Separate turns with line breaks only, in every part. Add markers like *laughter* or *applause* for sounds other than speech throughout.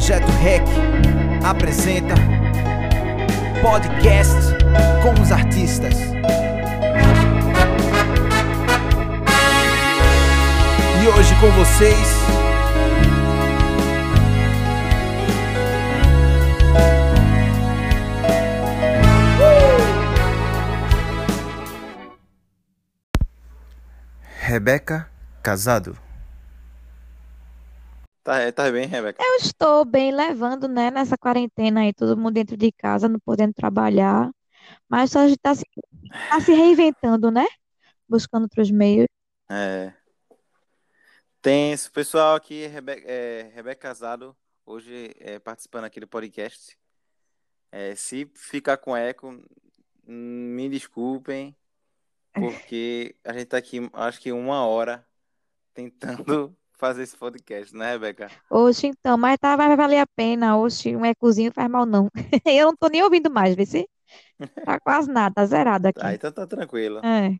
Projeto REC apresenta podcast com os artistas. E hoje com vocês. Rebeca Casado.
Tá, tá bem, Rebeca?
Eu estou bem levando, né, nessa quarentena aí, todo mundo dentro de casa, não podendo trabalhar, mas a gente tá se, tá se reinventando, né? Buscando outros meios.
É. Tem esse pessoal aqui, Rebe é, Rebeca Casado, hoje é, participando aqui do podcast. É, se ficar com eco, me desculpem, *laughs* porque a gente tá aqui, acho que uma hora, tentando fazer esse podcast, né, Rebeca?
Oxe, então, mas tá, vai valer a pena. Oxe, um ecozinho faz mal, não. *laughs* Eu não tô nem ouvindo mais, vê se? Tá *laughs* quase nada, tá zerado aqui.
Ah, então tá tranquilo.
É,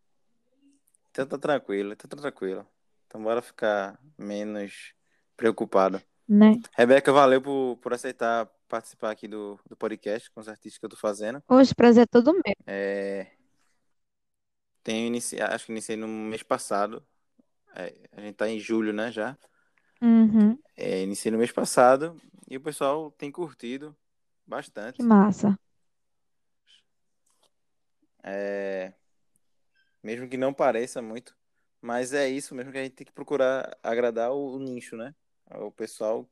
Então tá tranquilo, então tá tranquilo. Então bora ficar menos preocupado.
né?
Rebeca, valeu por, por aceitar participar aqui do, do podcast com os artistas que eu tô fazendo.
Oxe, prazer é todo meu.
É, tenho inici... acho que iniciei no mês passado. É, a gente tá em julho, né, já.
Uhum,
É, iniciei no mês passado e o pessoal tem curtido
que
bastante.
massa.
É, mesmo que não pareça muito, mas é isso mesmo que a gente tem que procurar agradar o, o nicho, né? O pessoal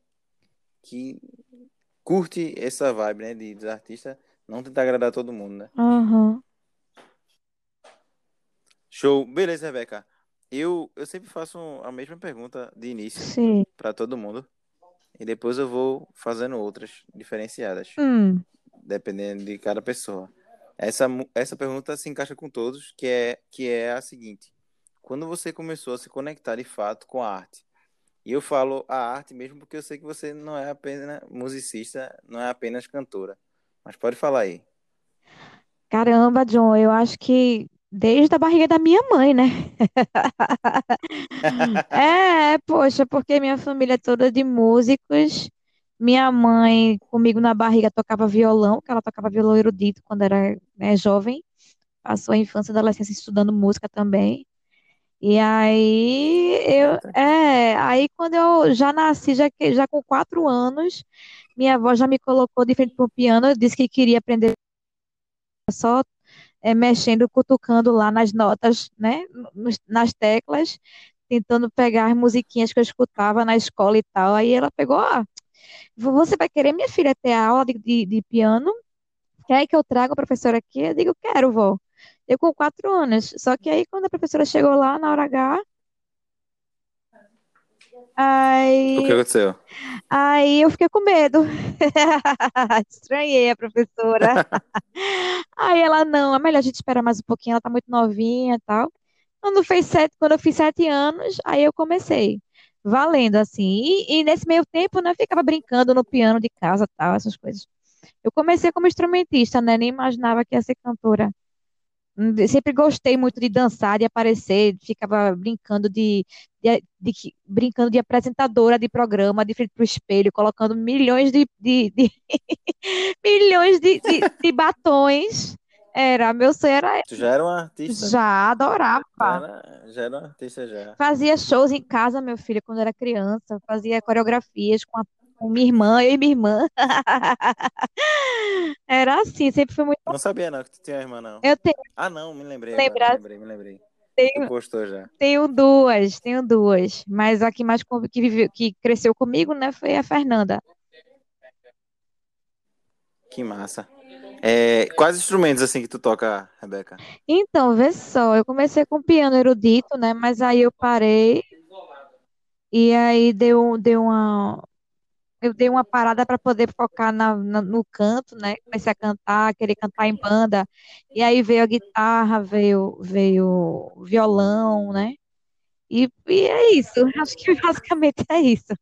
que curte essa vibe, né, de, dos artistas, não tentar agradar todo mundo, né?
Aham.
Show. Beleza, Rebeca. Eu, eu sempre faço a mesma pergunta de início para todo mundo e depois eu vou fazendo outras diferenciadas,
Hum,
dependendo de cada pessoa. Essa, essa pergunta se encaixa com todos, que é, que é a seguinte: quando você começou a se conectar de fato com a arte? E eu falo a arte mesmo porque eu sei que você não é apenas musicista, não é apenas cantora. Mas pode falar aí.
caramba, John, eu acho que desde a barriga da minha mãe, né? *laughs* É, poxa, porque minha família é toda de músicos. Minha mãe, comigo na barriga, tocava violão, que ela tocava violão erudito quando era, né, jovem. Passou a infância e adolescência estudando música também. E aí, eu, é, aí quando eu já nasci, já, já com quatro anos, minha avó já me colocou de frente para o piano, disse que queria aprender só é, mexendo, cutucando lá nas notas, né, nas teclas tentando pegar as musiquinhas que eu escutava na escola e tal. Aí ela pegou, ó, você vai querer, minha filha, ter aula de, de, de piano? Quer que eu traga a professora aqui? Eu digo, quero, vó. Eu com quatro anos. Só que aí, quando a professora chegou lá, na hora H,
O que
aí,
aconteceu?
Aí eu fiquei com medo. *laughs* Estranhei a professora. *laughs* Aí ela, não, é melhor a gente esperar mais um pouquinho, ela tá muito novinha e tal. Quando fez sete, quando eu fiz sete anos, aí eu comecei, valendo assim. E, e nesse meio tempo, né, eu ficava brincando no piano de casa, tal, essas coisas. Eu comecei como instrumentista, né, nem imaginava que ia ser cantora. Hum, Sempre gostei muito de dançar, de aparecer, ficava brincando de, de, de brincando de apresentadora de programa, de frente para o espelho, colocando milhões de, *laughs* milhões de, batons. Era, meu sonho era
Tu já era um artista?
já adorava.
Já era, já era um artista já.
Fazia shows em casa, meu filho, quando era criança. Fazia coreografias com, a, com minha irmã, eu e minha irmã. *laughs* Era assim, sempre foi muito.
Não sabia não que tu tinha uma irmã, não.
Eu tenho,
Ah, não, me lembrei agora,
Lembrar-
me lembrei, me lembrei. Tu
tenho,
postou já.
tenho duas, tenho duas. Mas a que mais que, viveu, que cresceu comigo, né, foi a Fernanda.
Que massa. É, quais instrumentos assim que tu toca, Rebeca?
Então, vê só, eu comecei com piano erudito, né? Mas aí eu parei e aí deu, deu uma, eu dei uma parada para poder focar na, na- no canto, né? Comecei a cantar, querer cantar em banda. E aí veio a guitarra, veio, veio violão, né? E, e é isso. *laughs* Acho que basicamente é isso.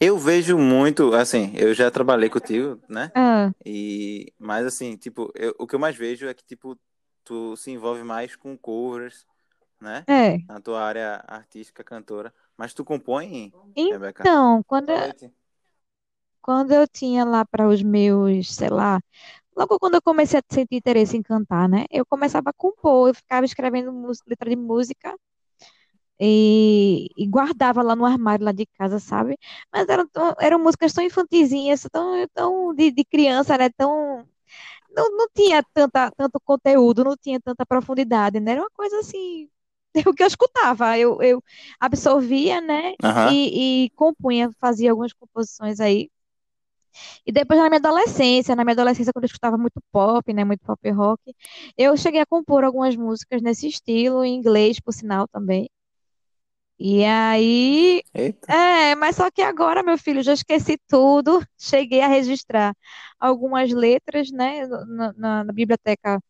Eu vejo muito, assim, eu já trabalhei contigo, né?
Ah,
E, mas assim, tipo, eu- o que eu mais vejo é que, tipo, tu se envolve mais com covers, né?
É.
Na tua área artística, cantora. Mas tu compõe, Rebeca?
Então, quando,
noite.
quando eu tinha lá para os meus, sei lá, logo quando eu comecei a sentir interesse em cantar, né? Eu começava a compor, eu ficava escrevendo música, letra de música e, e guardava lá no armário lá de casa, sabe? Mas eram, tão- eram músicas tão infantizinhas, tão, tão de, de criança, né? Tão, não, não tinha tanta, tanto conteúdo, não tinha tanta profundidade, né? Era uma coisa assim, *laughs* o que eu escutava, eu, eu absorvia, né?
Aham.
E, e compunha, fazia algumas composições aí. E depois na minha adolescência, na minha adolescência, quando eu escutava muito pop, né? Muito pop rock, eu cheguei a compor algumas músicas nesse estilo, em inglês, por sinal, também. E aí,
Eita.
é, mas só que agora, meu filho, já esqueci tudo. *laughs* Cheguei a registrar algumas letras, né, na, na- na biblioteca,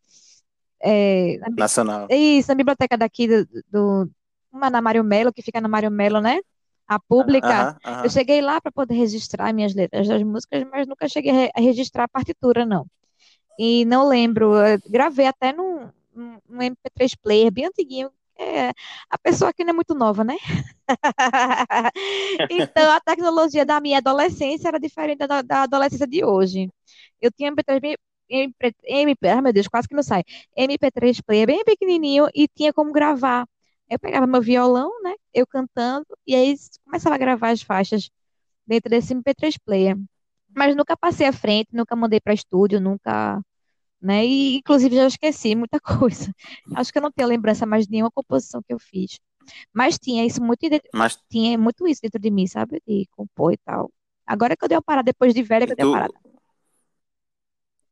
é, na,
Nacional.
isso, na biblioteca daqui do, do- uma na Mário Melo, que fica na Mário Melo, né, a pública.
Aham,
Eu
aham.
cheguei lá para poder registrar minhas letras das músicas, mas nunca cheguei a re- a registrar a partitura, não. E não lembro, eu gravei até num, num, num MP3 player bem antiguinho. É, a pessoa aqui não é muito nova, né? *laughs* Então, a tecnologia da minha adolescência era diferente da, da adolescência de hoje. Eu tinha MP3, bem- MP, MP, ai meu Deus, quase que não sai. MP3 player bem pequenininho e tinha como gravar. Eu pegava meu violão, né? Eu cantando, e aí começava a gravar as faixas dentro desse MP3 player. Mas nunca passei à frente, nunca mandei para estúdio, nunca, né? E inclusive já esqueci muita *laughs* coisa. Acho que eu não tenho lembrança mais de nenhuma composição que eu fiz. Mas tinha isso muito, dentro-
Mas
tinha muito isso dentro de mim, sabe? De compor e tal. Agora que eu dei uma parada, depois de velha, que eu dei uma parada.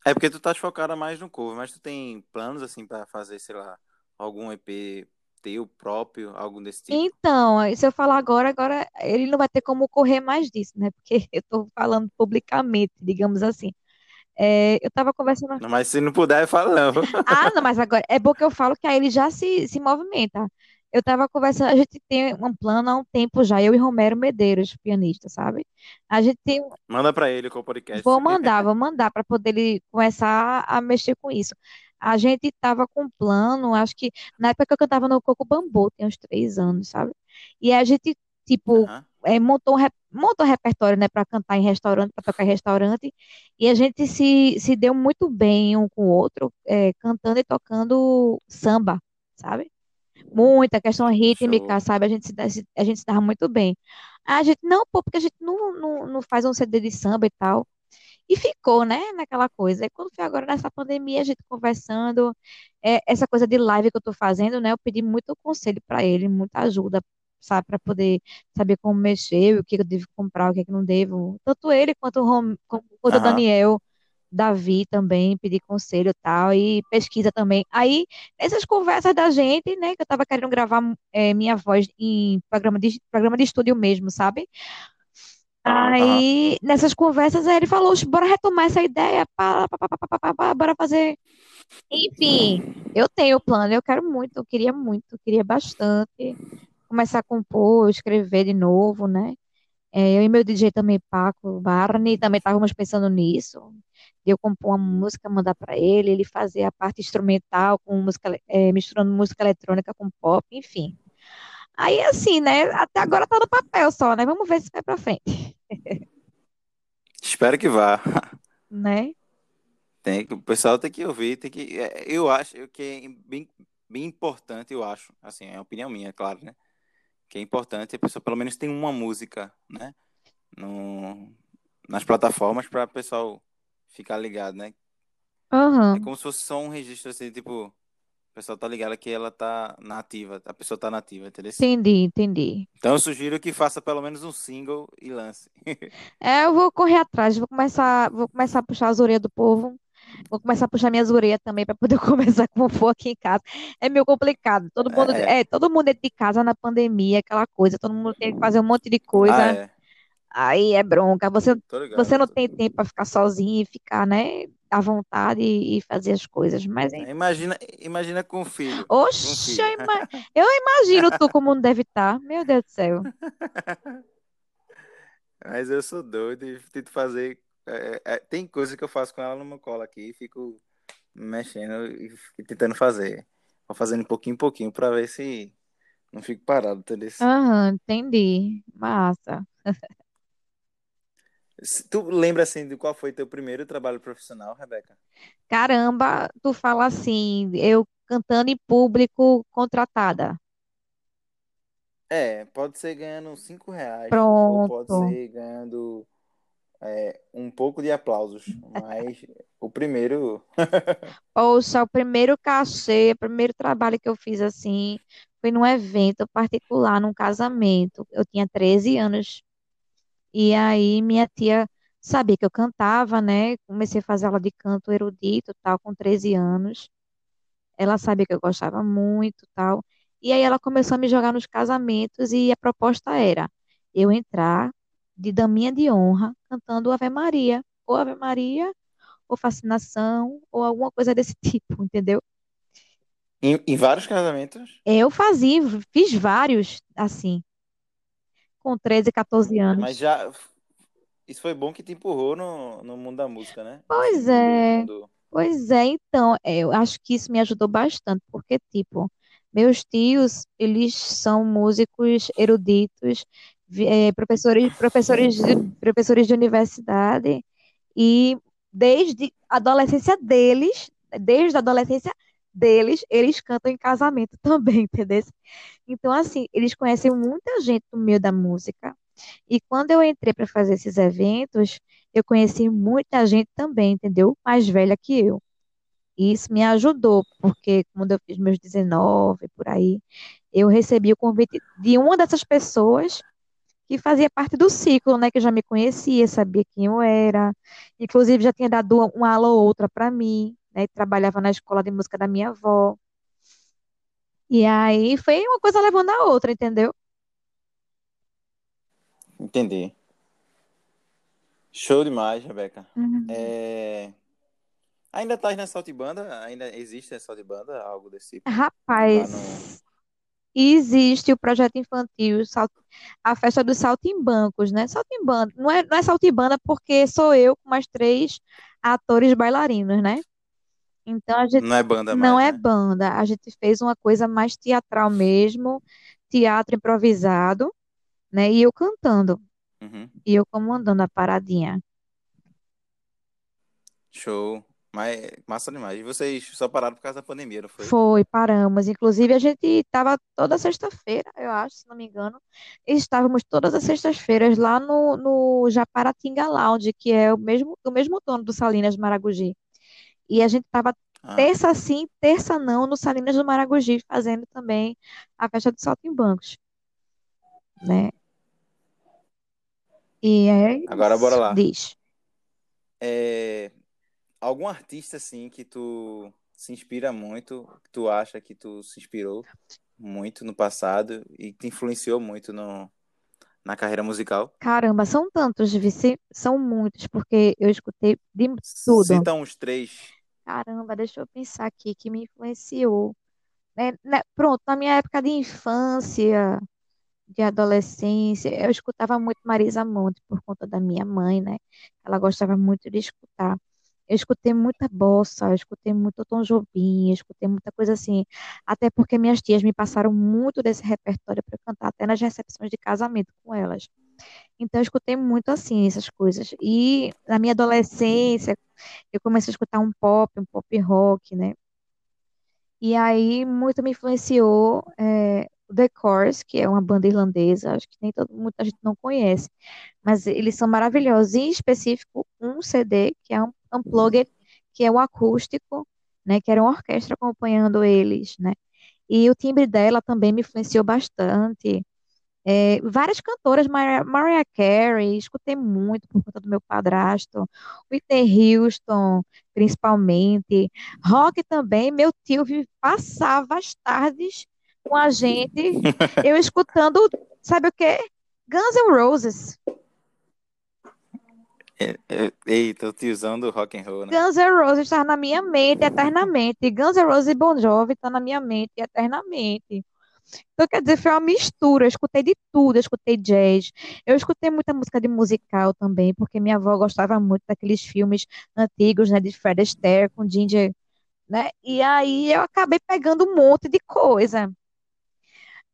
É porque tu estás focada mais no cover, mas tu tem planos assim pra fazer, sei lá, algum EP teu próprio, algo desse tipo?
Então, se eu falar agora, agora ele não vai ter como correr mais disso, né? *laughs* Porque eu tô falando publicamente, digamos assim. É, eu tava conversando.
Não, Mas se não puder, fala não.
Ah, não, mas agora é bom que eu falo que aí ele já se, se movimenta. Eu tava conversando, a gente tem um plano há um tempo já, eu e Romero Medeiros, pianista, sabe? A gente tem,
Manda pra ele com o podcast.
vou mandar, vou mandar para poder ele começar a mexer com isso. A gente tava com um plano, acho que na época que eu cantava no Coco Bambu, tem uns três anos, sabe? E a gente, tipo,
Aham.
é, montou um, rep- montou um repertório, né, para cantar em restaurante, para tocar em restaurante, e a gente se, se deu muito bem um com o outro, é, cantando e tocando samba, sabe? Muita questão rítmica,
Show.
sabe? A gente se, a gente se dava muito bem. A gente, não, pô, porque a gente não, não, não faz um CD de samba e tal. E ficou, né, naquela coisa. E quando foi agora nessa pandemia, a gente conversando, é, essa coisa de live que eu tô fazendo, né, eu pedi muito conselho para ele, muita ajuda, sabe, para poder saber como mexer, o que eu devo comprar, o que é que não devo. Tanto ele quanto o, Rom, quanto o
Aham.
Daniel, Davi também, pedi conselho e tal, e pesquisa também. Aí, nessas conversas da gente, né, que eu tava querendo gravar é, minha voz em programa de, programa de estúdio mesmo, sabe? Aí, nessas conversas, aí ele falou, bora retomar essa ideia, pá, pá, pá, pá, bora fazer. Enfim, eu tenho o plano, eu quero muito, eu queria muito, eu queria bastante começar a compor, escrever de novo, né? É, eu e meu DJ também, Paco Barney, também estávamos pensando nisso, de eu compor uma música, mandar para ele, ele fazer a parte instrumental com música, é, misturando música eletrônica com pop, enfim. Aí, assim, né? Até agora tá no papel só, né? Vamos ver se vai pra frente,
Espero que vá.
né?
Tem, o pessoal tem que ouvir, tem que. é, Eu acho que é bem, bem importante, eu acho. Assim, é a opinião minha, claro, né? Que é importante a pessoa pelo menos tem uma música, né? No, nas plataformas para o pessoal ficar ligado, né? É
Aham,
como se fosse só um registro assim, tipo, o pessoal tá ligado que ela tá nativa, a pessoa tá nativa, entendeu?
entendi, entendi.
Então eu sugiro que faça pelo menos um single e lance. *laughs*
É, eu vou correr atrás, vou começar, vou começar a puxar as orelhas do povo, vou começar a puxar minhas orelhas também para poder *laughs* começar com o povo aqui em casa. É meio complicado. Todo mundo,
É.
é, todo mundo dentro de casa na pandemia, aquela coisa, todo mundo tem que fazer um monte de
Ah,
coisa.
é.
Aí é bronca. Você,
ligado.
você não tem tempo para ficar sozinho e ficar, né, à vontade e, e fazer as coisas. Mas, hein?
Imagina, imagina com o filho. Com
Oxe,
filho.
eu ima- eu imagino tu como não deve estar. Meu Deus do céu. *laughs*
Mas eu sou doido e tento fazer. é, é, tem coisa que eu faço com ela no meu colo aqui e fico mexendo e tentando fazer. Vou fazendo pouquinho em pouquinho pra ver se Não fico parado, entendeu?
Aham, entendi. Massa. *laughs*
Tu lembra assim de qual foi teu primeiro trabalho profissional, Rebeca?
Caramba, tu fala assim, eu cantando em público contratada.
É, pode ser ganhando cinco reais, ou pode
Pronto.
ser ganhando é, um pouco de aplausos, mas o primeiro. *laughs*
Poxa, o primeiro cachê, o primeiro trabalho que eu fiz assim, foi num evento particular, num casamento. Eu tinha 13 anos. E aí minha tia sabia que eu cantava, né? Comecei a fazer aula de canto erudito, tal, com 13 anos. Ela sabia que eu gostava muito, tal. E aí ela começou a me jogar nos casamentos e a proposta era eu entrar de daminha de honra cantando Ave Maria, ou Ave Maria, ou Fascinação, ou alguma coisa desse *laughs* tipo, entendeu?
Em, em vários casamentos,
Eu fazia, fiz vários assim, com 13, 14
mas
anos.
já. Isso foi bom que te empurrou no, no mundo da música, né?
Pois é.
mundo.
Pois é, então, é, eu acho que isso me ajudou bastante, porque, tipo, meus tios, eles são músicos eruditos, é, professores, professores de, professores de universidade, e desde a adolescência deles, desde a adolescência deles, eles cantam em casamento *laughs* também, entendeu? Então, assim, eles conhecem muita gente no meio da música, e quando eu entrei para fazer esses eventos, eu conheci muita gente também, entendeu? Mais velha que eu. E isso me ajudou, porque quando eu fiz meus 19, por aí, eu recebi o convite de uma dessas pessoas que fazia parte do ciclo, né? Que já me conhecia, sabia quem eu era. Inclusive, já tinha dado uma aula ou outra para mim, né? Trabalhava na escola de música da minha avó. E aí foi uma coisa levando a outra, entendeu?
Entendi. Show demais, Rebeca.
Uhum.
É, Ainda estás na Saltibanda? Ainda existe a Saltibanda? Algo desse tipo? No.
Rapaz, existe o projeto infantil, a festa dos saltimbancos, né? Saltimbanda, não é, não é saltibanda porque sou eu com mais três atores bailarinos, né? Então a gente
Não é banda
não
mais,
é
né?
banda, a gente fez uma coisa mais teatral mesmo, teatro improvisado, né? E eu cantando,
Uhum.
e eu comandando a paradinha.
Show. Mas massa demais. E vocês só pararam por causa da pandemia, não foi?
Foi, paramos. Inclusive, a gente estava toda sexta-feira, eu acho, se não me engano. Estávamos todas as sextas-feiras lá no, no Japaratinga Lounge, que é o mesmo, o mesmo dono do Salinas Maragogi. E a gente estava
Ah,
terça sim, terça não, no Salinas do Maragogi, fazendo também a festa do Saltimbancos, né? E é
agora bora lá.
diz.
É... Algum artista, assim, que tu se inspira muito, que tu acha que tu se inspirou muito no passado e que te influenciou muito no... na carreira musical?
Caramba, são tantos, vice, são muitos, porque eu escutei de tudo.
Cita uns três.
Caramba, deixa eu pensar aqui que me influenciou. né? Né, Pronto, na minha época de infância, de adolescência, eu escutava muito Marisa Monte por conta da minha mãe, né? Ela gostava muito de escutar. Eu escutei muita bossa, eu escutei muito Tom Jobim, eu escutei muita coisa assim. Até porque minhas tias me passaram muito desse repertório para cantar até nas recepções de casamento com elas. Então eu escutei muito assim essas coisas. E na minha adolescência, eu comecei a escutar um pop, um pop rock, né? E aí muito me influenciou é, o The Corrs, que é uma banda irlandesa, acho que nem todo, muita gente não conhece, mas eles são maravilhosos. Em específico, um CD, que é um Unplugged, que é um acústico, né, que era uma orquestra acompanhando eles, né? E o timbre dela também me influenciou bastante. É, várias cantoras, Mariah, Mariah Carey, escutei muito por conta do meu padrasto, Whitney Houston, principalmente, rock também, meu tio passava as tardes com a gente, *laughs* eu escutando, sabe o quê? Guns N' Roses.
É, é, Eita, o tiozão do rock and roll, né?
Guns N' Roses está na minha mente eternamente. Guns N' Roses e Bon Jovi está na minha mente eternamente. Então, quer dizer, foi uma mistura. Eu escutei de tudo. Eu escutei jazz. Eu escutei muita música de musical também, porque minha avó gostava muito daqueles filmes antigos, né, de Fred Astaire com Ginger, né? E aí eu acabei pegando um monte de coisa.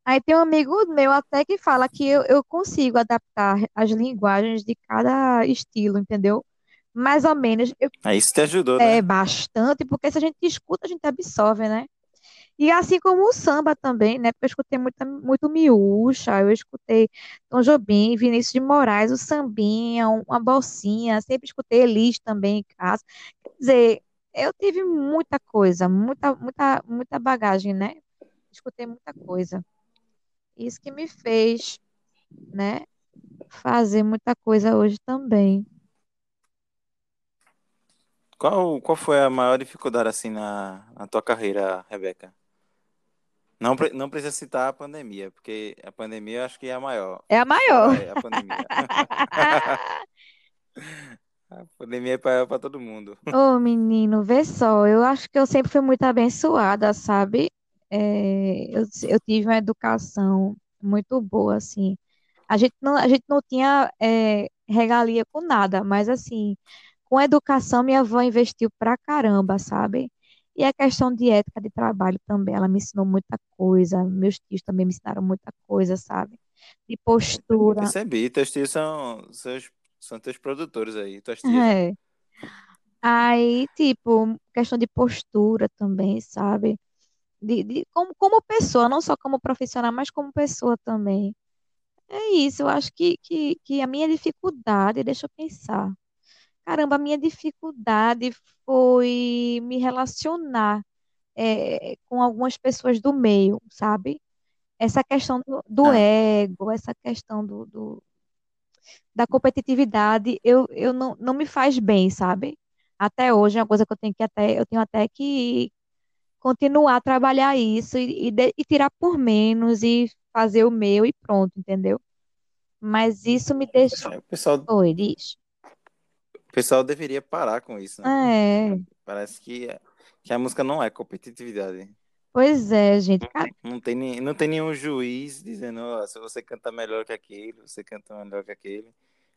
Aí tem um amigo meu até que fala que eu, eu consigo adaptar as linguagens de cada estilo, entendeu? Mais ou menos, eu,
Aí isso te ajudou,
é
né?
bastante, porque se a gente escuta, a gente absorve, né? E assim como o samba também, né? Porque eu escutei muita, muito Miúcha, eu escutei Tom Jobim, Vinícius de Moraes, o sambinha, um- uma bolsinha, sempre escutei Elis também em casa. Quer dizer, eu tive muita coisa, muita, muita, muita bagagem, né? Escutei muita coisa. Isso que me fez, né, fazer muita coisa hoje também.
Qual, qual foi a maior dificuldade assim na, na tua carreira, Rebeca? Não, não precisa citar a pandemia, porque a pandemia eu acho que é a maior.
É a maior.
Fora a pandemia. *laughs* A pandemia é para para todo mundo.
Ô, menino, vê só, eu acho que eu sempre fui muito abençoada, sabe? É, eu, eu tive uma educação muito boa, assim. A gente não, a gente não tinha é, regalia com nada, mas assim, com educação minha avó investiu pra caramba, sabe? E a questão de ética de trabalho também, ela me ensinou muita coisa, meus tios também me ensinaram muita coisa, sabe? De postura.
Percebi, teus tios são, seus, são teus produtores aí, tuas tias?
É. Aí, tipo, questão de postura também, sabe? De, de- como, como pessoa, não só como profissional, mas como pessoa também. É isso, eu acho que, que, que a minha dificuldade, deixa eu pensar. Caramba, a minha dificuldade foi me relacionar é, com algumas pessoas do meio, sabe? Essa questão do, do
Ah,
ego, essa questão do, do- da competitividade, eu, eu não, não me faz bem, sabe? Até hoje é uma coisa que eu tenho que até, eu tenho até que continuar a trabalhar isso e, e, de- e tirar por menos e fazer o meu e pronto, entendeu? Mas isso me deixa.
é, o pessoal,
Oi, diz.
O pessoal deveria parar com isso, né?
É,
Parece que, que a música não é competitividade.
pois é, gente. Cara,
Não tem, ni- não tem nenhum juiz dizendo, ó, se você canta melhor que aquele, você canta melhor que aquele,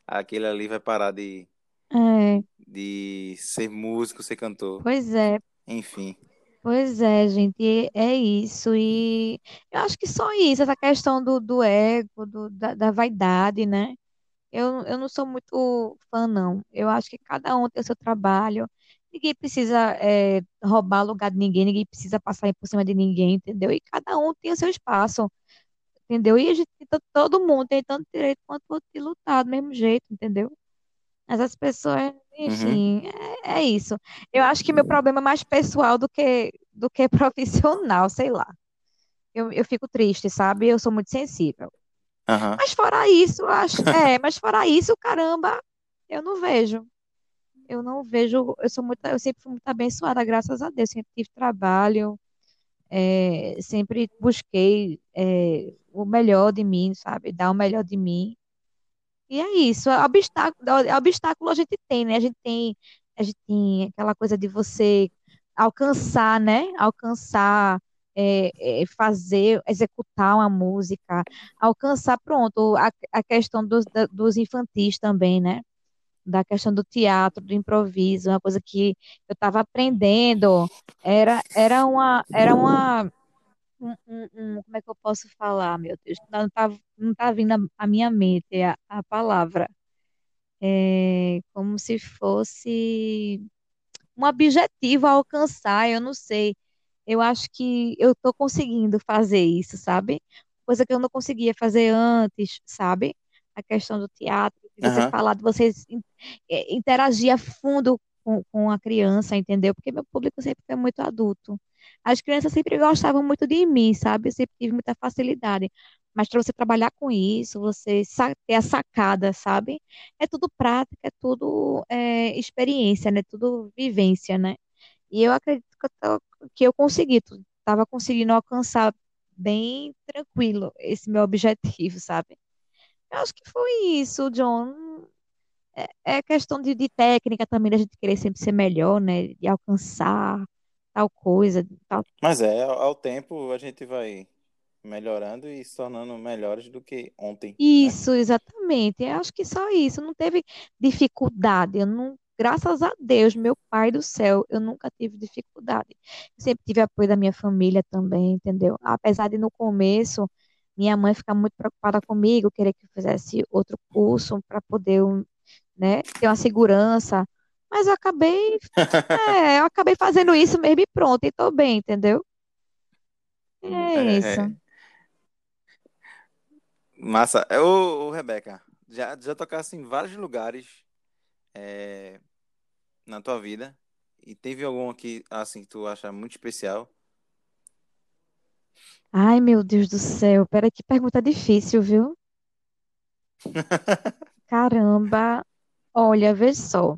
aquele ali vai parar de,
é,
de ser músico, ser cantor.
pois é,
Enfim.
pois é, gente. É isso. E eu acho que só isso, essa questão do, do ego, do, da, da vaidade, né? Eu, eu não sou muito fã, não. Eu acho que cada um tem o seu trabalho. Ninguém precisa é, roubar lugar de ninguém, ninguém precisa passar por cima de ninguém, entendeu? E cada um tem o seu espaço, entendeu? E a gente, todo mundo tem tanto direito quanto outro de lutar do mesmo jeito, entendeu? Mas as pessoas,
Uhum.
enfim, é, é isso. Eu acho que meu problema é mais pessoal do que, do que *laughs* profissional, sei lá. Eu, eu fico triste, sabe? Eu sou muito sensível.
Aham.
Mas fora isso, acho, *laughs* é, mas fora isso, caramba, eu não vejo. Eu não vejo, eu sou muito, eu sempre fui muito abençoada, graças a Deus. Sempre tive trabalho, é, sempre busquei, é, o melhor de mim, sabe? Dar o melhor de mim. E é isso. Obstáculo, obstáculo a gente tem, né? A gente tem, a gente tem aquela coisa de você alcançar, né? Alcançar, é, é, fazer, executar uma música, alcançar, pronto, a, a questão dos, da- dos infantis também, né? Da questão do teatro, do improviso, uma coisa que eu estava aprendendo, era, era uma, era uma, um, um- um- como é que eu posso falar, meu Deus? Não tá, não tá vindo a minha mente a, a palavra. É como se fosse um objetivo a alcançar, eu não sei. Eu acho que eu estou conseguindo fazer isso, sabe? Coisa que eu não conseguia fazer antes, sabe? A questão do teatro, de você
Aham.
falar, de você eh, interagir a fundo com, com a criança, entendeu? Porque meu público sempre foi muito adulto. As crianças sempre gostavam muito de mim, sabe? Eu sempre tive muita facilidade. Mas para você trabalhar com isso, você ter a sacada, sabe? É tudo prática, é tudo é, experiência, né? Tudo vivência, né? E eu acredito que eu, tô- que eu consegui, estava conseguindo alcançar bem tranquilo esse meu objetivo, sabe? Eu acho que foi isso, John. É, é questão de, de técnica também, da gente querer sempre ser melhor, né? De alcançar tal coisa, tal.
Mas é, ao ao tempo a gente vai melhorando e se tornando melhores do que ontem, né?
Isso, exatamente. Eu acho que só isso. Não teve dificuldade. Eu não, graças a Deus, meu pai do céu, eu nunca tive dificuldade. Eu sempre tive apoio da minha família também, entendeu? Apesar de no começo Minha mãe fica muito preocupada comigo, querer que eu fizesse outro curso para poder, né, ter uma segurança. Mas eu acabei, *laughs* é, eu acabei fazendo isso mesmo e pronto, e tô bem, entendeu? É isso.
É, massa. É, Ô, ô, Rebeca, já, já tocasse em vários lugares é, na tua vida e teve algum aqui, assim, que tu acha muito especial?
Ai, meu Deus do céu, pera que pergunta difícil, viu? *laughs* Caramba, olha, vê só.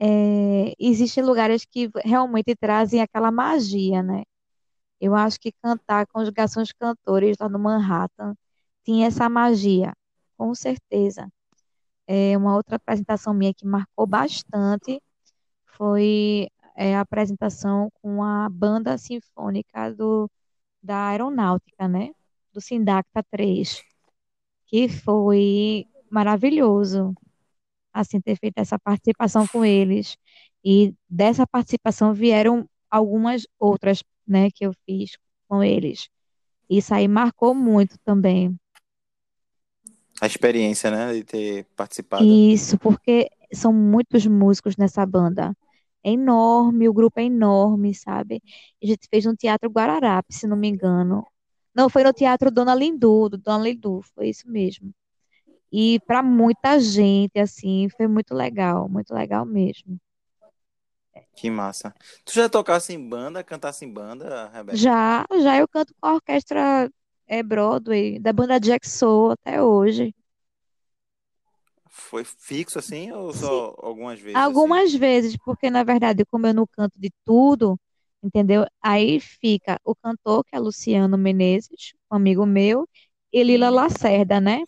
É, existem lugares que realmente trazem aquela magia, né? Eu acho que cantar com os Garçons Cantores lá no Manhattan tinha essa magia, com certeza. É, uma outra apresentação minha que marcou bastante foi é, a apresentação com a banda sinfônica do, da Aeronáutica, né? Do Sindacta 3, que foi maravilhoso, assim, ter feito essa participação com eles. E dessa participação vieram algumas outras, né, que eu fiz com eles. Isso aí marcou muito também.
A experiência, né, de ter participado.
Isso, porque são muitos músicos nessa banda. É enorme, o grupo é enorme, sabe? A gente fez no Teatro Guararapes, se não me engano. Não, foi no Teatro Dona Lindu, do Dona Lindu, foi isso mesmo. E para muita gente, assim, foi muito legal, muito legal mesmo.
Que massa. Tu já tocasse em banda, cantasse em banda, Rebeca?
Já, já eu canto com a orquestra é, Broadway, da banda Jack Soul até hoje.
Foi fixo assim ou
Sim,
só algumas vezes assim?
algumas vezes, porque na verdade, como eu não canto de tudo, entendeu? Aí fica o cantor, que é Luciano Menezes, um amigo meu, e Lila. Lacerda, né?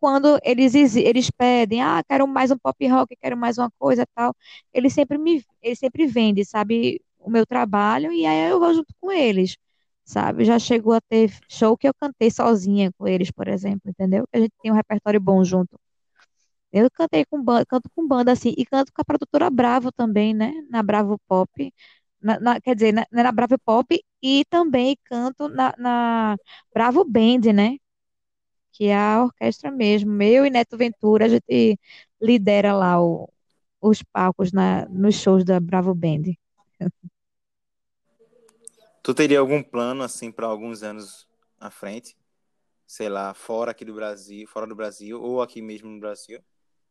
Quando eles, eles pedem, ah, quero mais um pop rock, quero mais uma coisa tal, eles sempre me, eles sempre vendem, sabe, o meu trabalho, e aí eu vou junto com eles, sabe? Já chegou a ter show que eu cantei sozinha com eles, por exemplo, entendeu? A gente tem um repertório bom junto. Eu cantei com banda, canto com banda assim, e canto com a produtora Bravo também, né? Na Bravo Pop. Na, na- quer dizer, na, na Bravo Pop e também canto na, na Bravo Band, né? Que é a orquestra mesmo. Eu e Neto Ventura, a gente lidera lá o- os palcos na, nos shows da Bravo Band. *laughs*
Tu teria algum plano assim para alguns anos à frente? Sei lá, fora aqui do Brasil, fora do Brasil ou aqui mesmo no Brasil?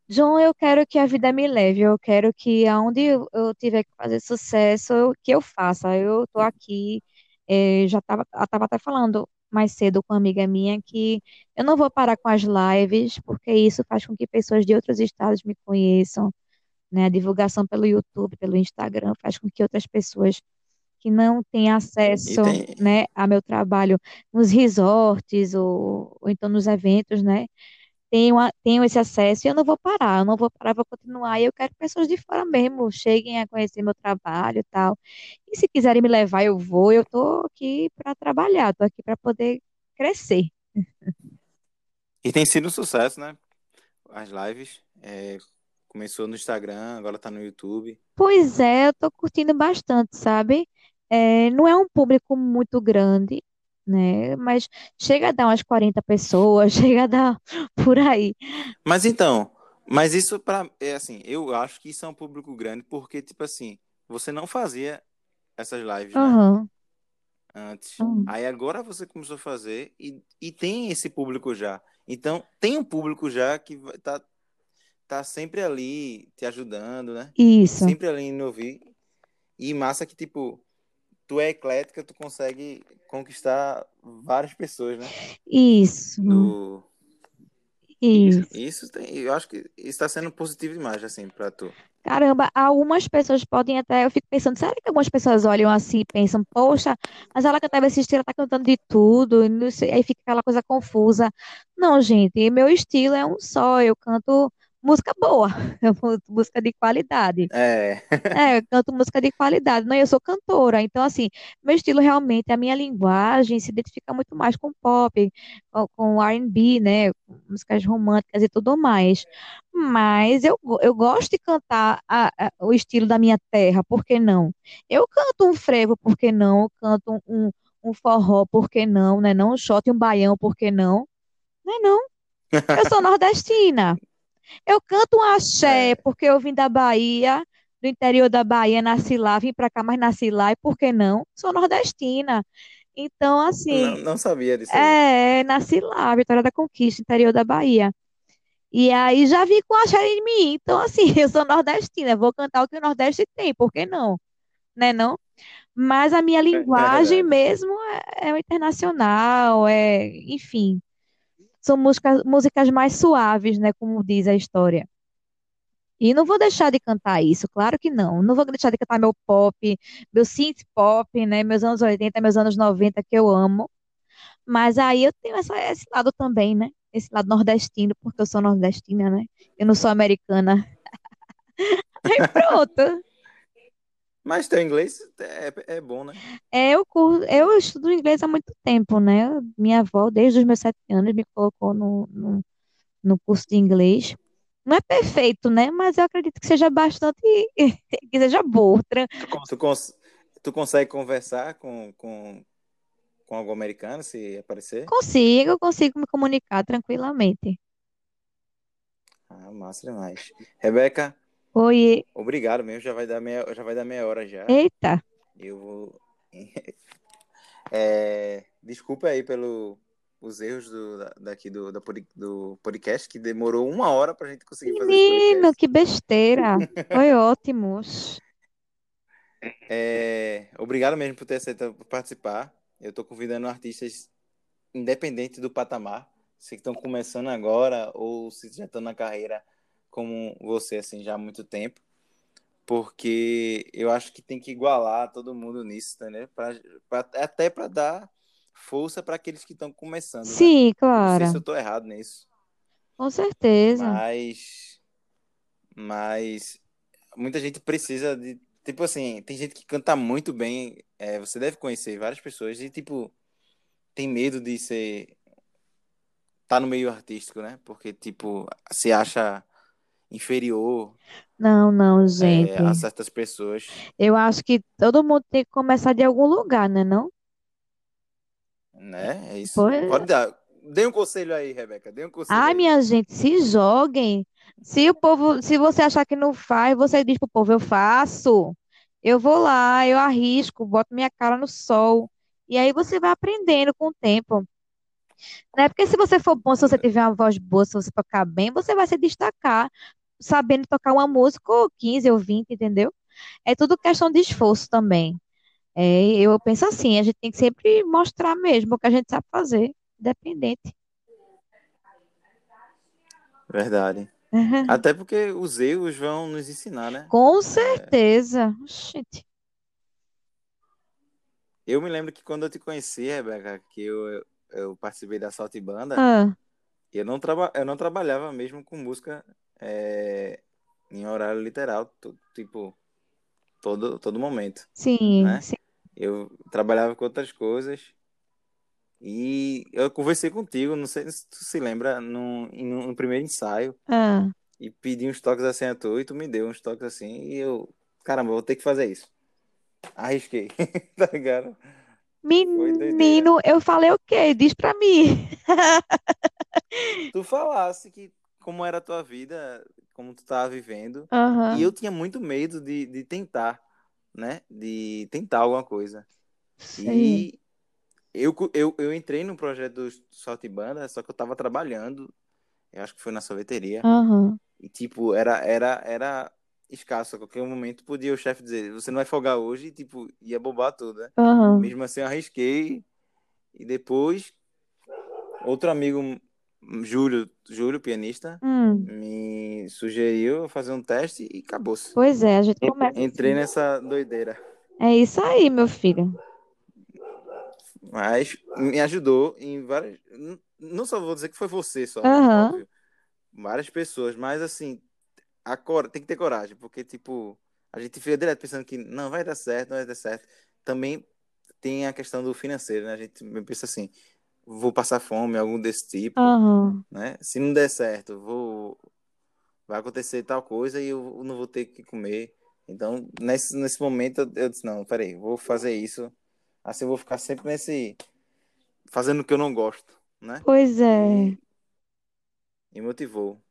João, eu quero que a vida me leve, eu quero que aonde eu, eu tiver que fazer sucesso, eu- que eu faça. Eu tô aqui, eh, já estava tava até falando mais cedo com uma amiga minha que eu não vou parar com as lives, porque isso faz com que pessoas de outros estados me conheçam, né? A divulgação pelo YouTube, pelo Instagram, faz com que outras pessoas que não têm acesso,
tem
né, a meu trabalho nos resorts ou, ou então nos eventos, né? Tenho, a- tenho esse acesso e eu não vou parar, eu não vou parar, vou continuar. E eu quero que pessoas de fora mesmo cheguem a conhecer meu trabalho e tal. E se quiserem me levar, eu vou. Eu tô aqui para trabalhar, tô aqui para poder crescer.
e tem sido um sucesso, né? As lives. É, começou no Instagram, agora tá no YouTube.
Pois é, eu tô curtindo bastante, sabe? É, não é um público muito grande, né? Mas chega a dar umas 40 pessoas, *laughs* chega a dar por aí.
Mas então, mas isso para é assim, eu acho que isso é um público grande porque tipo assim, você não fazia essas lives, né?
Aham,
Antes.
aham.
Aí agora você começou a fazer e, e tem esse público já. Então, tem um público já que tá, tá sempre ali te ajudando, né?
Isso,
Sempre ali indo ouvir. E massa que, tipo, tu é eclética, tu consegue conquistar várias pessoas, né?
isso,
Do...
isso.
Isso tem, eu acho que está sendo positivo demais, assim, pra tu.
Caramba, algumas pessoas podem até. Eu fico pensando, será que algumas pessoas olham assim e pensam, poxa, mas ela cantava esse estilo, ela tá cantando de tudo, e não sei, aí fica aquela coisa confusa. Não, gente, meu estilo é um só, eu canto música boa, *laughs* canto música de qualidade.
É,
É, eu canto música de qualidade. Não, eu sou cantora. Então, assim, meu estilo realmente, a minha linguagem se identifica muito mais com pop, com, com R&B, né? Músicas românticas e tudo mais. Mas eu, eu gosto de cantar a- a- o estilo da minha terra, por que não? Eu canto um frevo, por que não? Eu canto um, um, um forró, por que não, né? Não um shot e um baião, por que não? Não é não. *laughs* Eu sou nordestina. Eu canto um axé
É,
porque eu vim da Bahia, do interior da Bahia, nasci lá, vim pra cá, mas nasci lá, e por que não? Sou nordestina. Então,
não,
assim,
não sabia disso aí.
é, nasci lá, Vitória da Conquista, interior da Bahia. E aí já vim com axé em mim. Então, assim, *laughs* eu sou nordestina, vou cantar o que o Nordeste tem, por que não? Né, não? Mas a minha
É, é
linguagem
verdade.
mesmo é, é o internacional, é, enfim, são músicas, músicas mais suaves, né, como diz a história. E não vou deixar de cantar isso, claro que não. Não vou deixar de cantar meu pop, meu synth pop, né, meus anos 80, meus anos 90 que eu amo. Mas aí eu tenho essa- esse lado também, né? Esse lado nordestino, porque eu sou nordestina, né? Eu não sou americana. *laughs* Aí pronto.
Mas teu inglês é, é bom, né?
É, eu, cur- eu estudo inglês há muito tempo, né? Minha avó, desde os meus sete anos, me colocou no, no, no curso de inglês. Não é perfeito, né? Mas eu acredito que seja bastante, *laughs* que seja bom. Tran-
Tu, tu, cons- tu consegue conversar com, com, com algum americano se aparecer?
Consigo, consigo me comunicar tranquilamente.
Ah, massa demais. Rebeca,
Oi,
obrigado mesmo. Já vai dar meia, já vai dar meia hora já.
eita.
Eu vou. *laughs* É, desculpa aí pelo os erros do, da- daqui do, da do podcast, que demorou uma hora pra gente conseguir fazer esse
Menino, que besteira. Foi *laughs* ótimo.
É, obrigado mesmo por ter aceitado participar. Eu tô convidando artistas independente do patamar, se estão começando agora ou se já estão na carreira como você assim já há muito tempo, porque eu acho que tem que igualar todo mundo nisso? Pra, pra- até para dar força para aqueles que estão começando, né?
Sim,
Eu não sei
claro.
se eu tô errado nisso,
Com certeza.
mas mas muita gente precisa de tipo assim, tem gente que canta muito bem, é, você deve conhecer várias pessoas e tipo tem medo de ser tá no meio artístico, né? Porque tipo se acha inferior
Não, não,
é,
gente.
a certas pessoas,
Eu acho que todo mundo tem que começar de algum lugar, né, não?
né? É isso.
Pois...
Pode dar. Dê um conselho aí, Rebeca. Dê um conselho
Ai,
aí.
minha gente, se joguem. Se o povo, se você achar que não faz, você diz pro povo, eu faço. Eu vou lá, eu arrisco, boto minha cara no sol. E aí você vai aprendendo com o tempo. Né? Porque se você for bom, se você tiver uma voz boa, se você tocar bem, você vai se destacar sabendo tocar uma música ou 15 ou 20, entendeu? É tudo questão de esforço também. É, eu penso assim, a gente tem que sempre mostrar mesmo o que a gente sabe fazer, independente.
Verdade. Até porque os erros vão nos ensinar, né?
Com
É,
certeza. Gente.
eu me lembro que quando eu te conheci, Rebeca, que eu, eu, participei da Salto e Banda,
Ah,
eu não, traba, eu não trabalhava mesmo com música é, em horário literal, tipo, todo, todo momento,
sim,
né?
sim.
Eu trabalhava com outras coisas e eu conversei contigo, não sei se tu se lembra, no, em- no primeiro ensaio,
Ah,
e pedi uns toques assim a tu, e tu me deu uns toques assim, e eu, caramba, vou ter que fazer isso. Arrisquei, *laughs* tá ligado?
Menino, eu falei o quê? Diz pra mim. *laughs*
Tu falasse que como era a tua vida, como tu tava vivendo, e
Aham,
eu tinha muito medo de, de tentar, né? De tentar alguma coisa.
sei.
E eu, eu, eu entrei no projeto do Salto e Banda, só que eu tava trabalhando, eu acho que foi na sorveteria,
Aham,
e tipo, era, era, era escasso, a qualquer momento podia o chefe dizer, você não vai folgar hoje, e tipo, ia bombar tudo, né?
aham.
Mesmo assim, eu arrisquei, e depois, outro amigo, Júlio, Júlio, pianista,
Hum,
me sugeriu fazer um teste e acabou-se.
pois é, a gente começa
Entrei
assim.
nessa doideira.
É isso aí, meu filho.
Mas me ajudou em várias. Não só vou dizer que foi você só, Óbvio. Várias pessoas, mas assim, a cor... tem que ter coragem, porque, tipo, a gente fica direto pensando que não vai dar certo, não vai dar certo. Também tem a questão do financeiro, né? A gente pensa assim, vou passar fome, algo desse tipo,
aham.
né? Se não der certo, vou. Vai acontecer tal coisa e eu não vou ter que comer. Então, nesse, nesse momento, eu, eu disse, não, peraí, vou fazer isso Assim eu vou ficar sempre nesse. fazendo o que eu não gosto, né?
Pois é.
E, e motivou.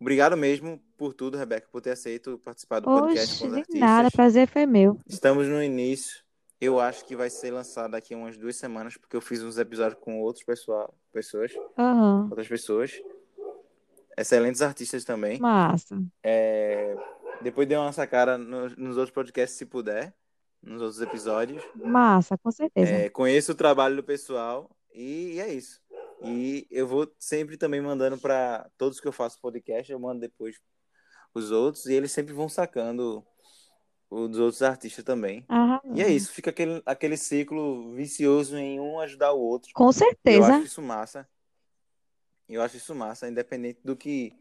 Obrigado mesmo por tudo, Rebeca, por ter aceito participar do podcast
Oxe,
com os artistas.
nada, prazer foi meu.
Estamos no início. Eu acho que vai ser lançado daqui a umas duas semanas, porque eu fiz uns episódios com outros pessoal, pessoas,
Aham,
outras pessoas. Excelentes artistas também.
massa.
É, Depois dê uma sacada nos, nos outros podcasts, se puder, nos outros episódios.
Massa, com certeza.
É, conheço o trabalho do pessoal e, e é isso. E eu vou sempre também mandando para todos que eu faço podcast, eu mando depois os outros e eles sempre vão sacando o dos outros artistas também. E é isso, fica aquele, aquele ciclo vicioso em um ajudar o outro.
Com
E eu
certeza.
acho isso massa. Eu acho isso massa, independente do que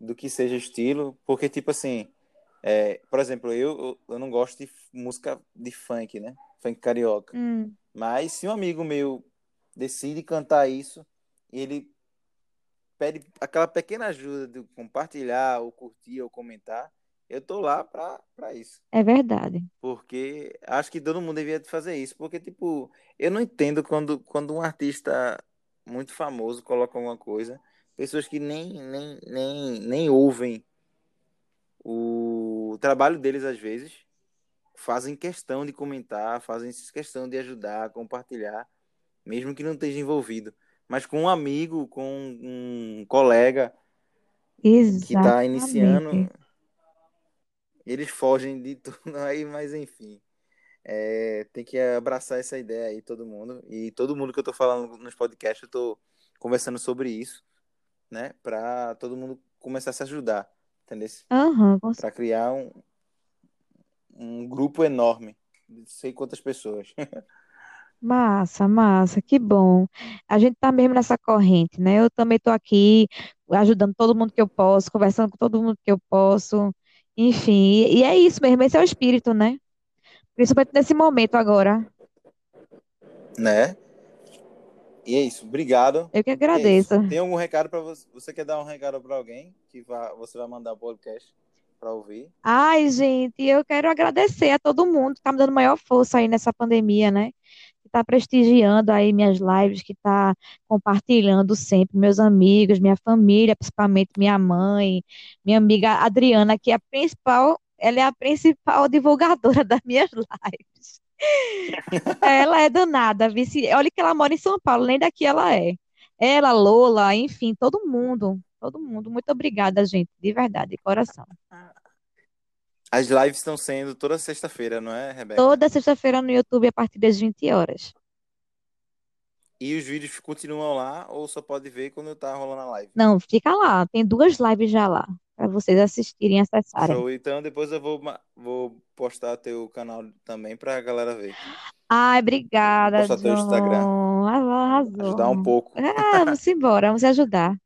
do que seja estilo, porque tipo assim, é, por exemplo, eu, eu eu não gosto de música de funk, né? Funk carioca.
Hum,
Mas se um amigo meu decide cantar isso, ele pede aquela pequena ajuda de compartilhar, ou curtir, ou comentar, eu tô lá pra, pra isso.
é verdade.
Porque acho que todo mundo devia fazer isso. Porque, tipo, eu não entendo quando, quando um artista muito famoso coloca alguma coisa, pessoas que nem, nem, nem, nem ouvem o trabalho deles às vezes, fazem questão de comentar, fazem questão de ajudar, compartilhar, mesmo que não esteja envolvido. Mas com um amigo, com um colega que está iniciando,
Exatamente.
Eles fogem de *laughs* tudo aí, mas enfim. É, tem que abraçar essa ideia aí, todo mundo. E todo mundo que eu tô falando nos podcasts, eu tô conversando sobre isso, né? Pra todo mundo começar a se ajudar, entendeu?
Aham, com
Pra criar um, um grupo enorme, de sei quantas pessoas. *laughs*
Massa, massa, que bom. A gente tá mesmo nessa corrente, né? Eu também tô aqui ajudando todo mundo que eu posso, conversando com todo mundo que eu posso. Enfim, e, é isso mesmo, esse é o espírito, né? Principalmente nesse momento agora.
né? E é isso. Obrigado.
Eu que
é
agradeço.
isso. Tem algum recado para você? Você quer dar um recado para alguém que vá, você vai mandar podcast para ouvir?
Ai, gente, eu quero agradecer a todo mundo que tá me dando maior força aí nessa pandemia, né? Que tá prestigiando aí minhas lives, que tá compartilhando sempre, meus amigos, minha família, principalmente minha mãe, minha amiga Adriana, que é a principal, ela é a principal *laughs* divulgadora das minhas lives. Ela é danada, vice. Olha que ela mora em São Paulo, nem daqui ela é. Ela, Lola, enfim, todo mundo, todo mundo. Muito obrigada, gente, de verdade, de coração.
As lives estão sendo toda sexta-feira, não é, Rebeca?
Toda sexta-feira no YouTube a partir das 20 horas.
E os vídeos continuam lá ou só pode ver quando tá rolando a live?
Não, fica lá. Tem duas lives já lá para vocês assistirem, acessarem.
Show. Então depois eu vou, vou postar teu canal também pra galera ver.
Ai, obrigada,
Vou postar teu Instagram.
John. Arrasou.
Ajudar um pouco.
Ah, vamos embora, vamos ajudar.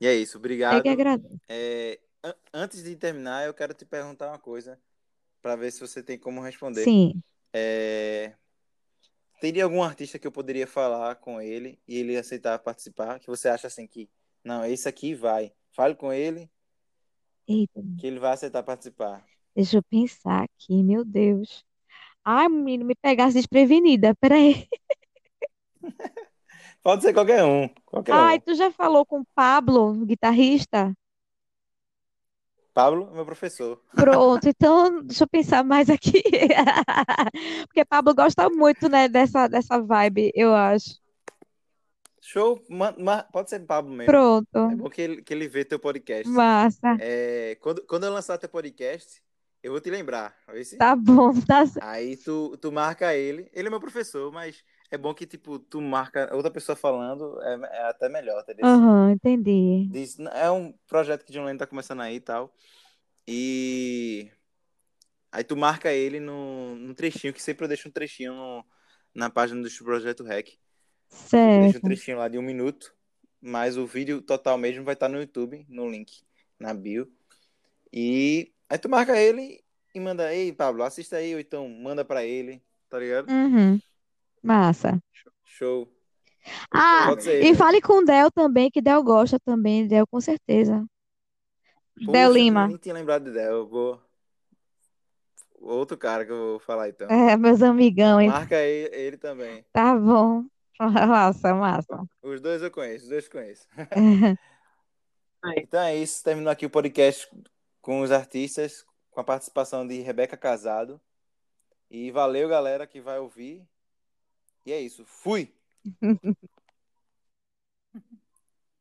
E é isso.
Eu
Obrigado.
que agradeço.
É, antes de terminar, eu quero te perguntar uma coisa pra ver se você tem como responder.
Sim.
É, Teria algum artista que eu poderia falar com ele e ele aceitar participar? Que você acha assim que, não, esse aqui vai. Fale com ele
Eita,
que ele vai aceitar participar.
deixa eu pensar aqui, meu Deus. Ai, menino, me pegasse desprevenida. Peraí. *laughs*
Pode ser qualquer um. Qualquer
Ai,
um.
tu já falou com o Pablo, guitarrista?
Pablo, meu professor.
Pronto, então deixa eu pensar mais aqui. *laughs* Porque Pablo gosta muito, né, dessa, dessa vibe, eu acho.
Show. Ma- ma- pode ser Pablo mesmo. É
Pronto,
bom que ele, que ele vê teu podcast.
massa.
É, quando, quando eu lançar teu podcast, eu vou te lembrar.
Tá bom, tá certo.
Aí tu, tu marca ele. Ele é meu professor, mas é bom que, tipo, tu marca outra pessoa falando, é, é até melhor, entendeu?
Aham, entendi.
Diz- É um projeto que John Lennon tá começando aí e tal. E aí tu marca ele no, no trechinho, que sempre eu deixo um trechinho no- na página do Projeto Rec. Deixa um
Certo.
trechinho lá de um minuto, mas o vídeo total mesmo vai estar no YouTube, no link, na bio. E aí tu marca ele e manda, ei, Pablo, assista aí, ou então manda pra ele, tá ligado?
Uhum, massa.
Show.
Ah,
ser
e fale com o Del também, que Del gosta também, Del com certeza.
Poxa,
Del Lima.
nem tinha lembrado de Del. Eu vou, outro cara que eu vou falar então.
É, meus amigão, hein?
Marca ele, ele também.
Tá bom. *laughs* Massa, massa.
Os dois eu conheço, os dois eu conheço. *laughs* Então é isso, terminou aqui o podcast com os artistas, com a participação de Rebeca Casado. E valeu, galera, que vai ouvir. E é isso. Fui! *laughs*